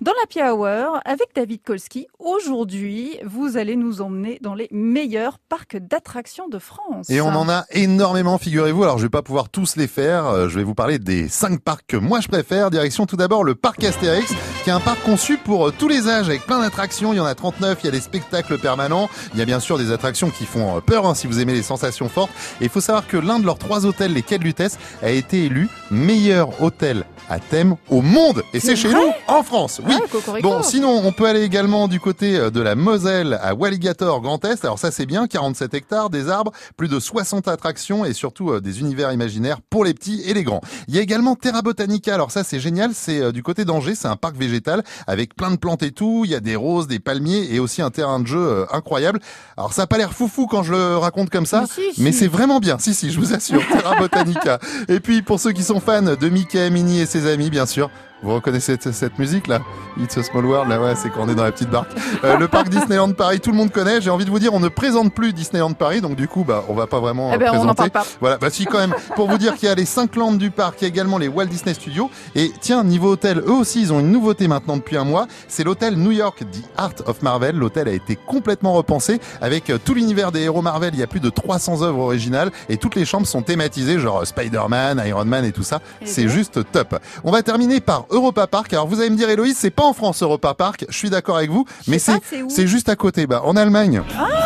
Dans la Hour, avec David Kolski, aujourd'hui, vous allez nous emmener dans les meilleurs parcs d'attractions de France. Et on en a énormément, figurez-vous. Alors, je vais pas pouvoir tous les faire. Euh, je vais vous parler des cinq parcs que moi je préfère. Direction tout d'abord le parc Astérix, qui est un parc conçu pour euh, tous les âges, avec plein d'attractions. Il y en a 39. Il y a des spectacles permanents. Il y a bien sûr des attractions qui font euh, peur, hein, si vous aimez les sensations fortes. Et il faut savoir que l'un de leurs trois hôtels, les Quais de Lutèce, a été élu meilleur hôtel à thème au monde. Et c'est chez nous, en France. Oui. Ah, bon, sinon, on peut aller également du côté euh, de la Moselle à Walligator Grand Est. Alors ça, c'est bien. 47 hectares, des arbres, plus de 60 attractions et surtout euh, des univers imaginaires pour les petits et les grands. Il y a également Terra Botanica. Alors ça, c'est génial. C'est euh, du côté d'Angers. C'est un parc végétal avec plein de plantes et tout. Il y a des roses, des palmiers et aussi un terrain de jeu incroyable. Alors ça a pas l'air foufou quand je le raconte comme ça, mais, c'est vraiment bien. Si, si, je vous assure. Terra Botanica. Et puis, pour ceux qui sont fans de Mickey, Minnie et ses amis, bien sûr, vous reconnaissez cette, musique là It's a Small World, là ouais, c'est quand on est dans la petite barque. Euh, le parc Disneyland Paris, tout le monde connaît. J'ai envie de vous dire, on ne présente plus Disneyland Paris, donc du coup, bah, on va pas vraiment eh ben, présenter. On en parle pas. Voilà, bah si quand même. Pour vous dire qu'il y a les cinq landes du parc, il y a également les Walt Disney Studios. Et tiens, niveau hôtel, eux aussi, ils ont une nouveauté maintenant depuis un mois. C'est l'hôtel New York, The Art of Marvel. L'hôtel a été complètement repensé avec euh, tout l'univers des héros Marvel. Il y a plus de 300 œuvres originales et toutes les chambres sont thématisées, genre Spider-Man, Iron Man et tout ça. Eh c'est juste top. On va terminer par Europa Park. Alors vous allez me dire, Héloïse, c'est pas en France Europa Park. Je suis d'accord avec vous, mais c'est c'est juste à côté, bah en Allemagne. Ah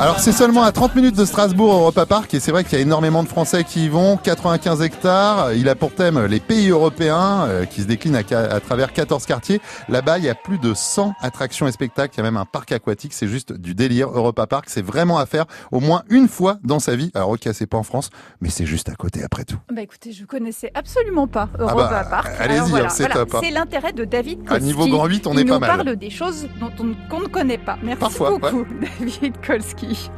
Alors c'est seulement à 30 minutes de Strasbourg Europa Park et c'est vrai qu'il y a énormément de Français qui y vont, 95 hectares, il a pour thème les pays européens euh, qui se déclinent à, à travers 14 quartiers. Là-bas, il y a plus de 100 attractions et spectacles, il y a même un parc aquatique, c'est juste du délire Europa Park, c'est vraiment à faire au moins une fois dans sa vie. Alors ok, c'est pas en France, mais c'est juste à côté après tout. Bah écoutez, je connaissais absolument pas Europa bah, Park. allez-y, voilà, hein, c'est voilà. top, hein. C'est l'intérêt de David À Kolski. niveau grand 8, on Il est pas nous mal. parle des choses dont on qu'on ne connaît pas. Merci Parfois, beaucoup, David Kolski. ich.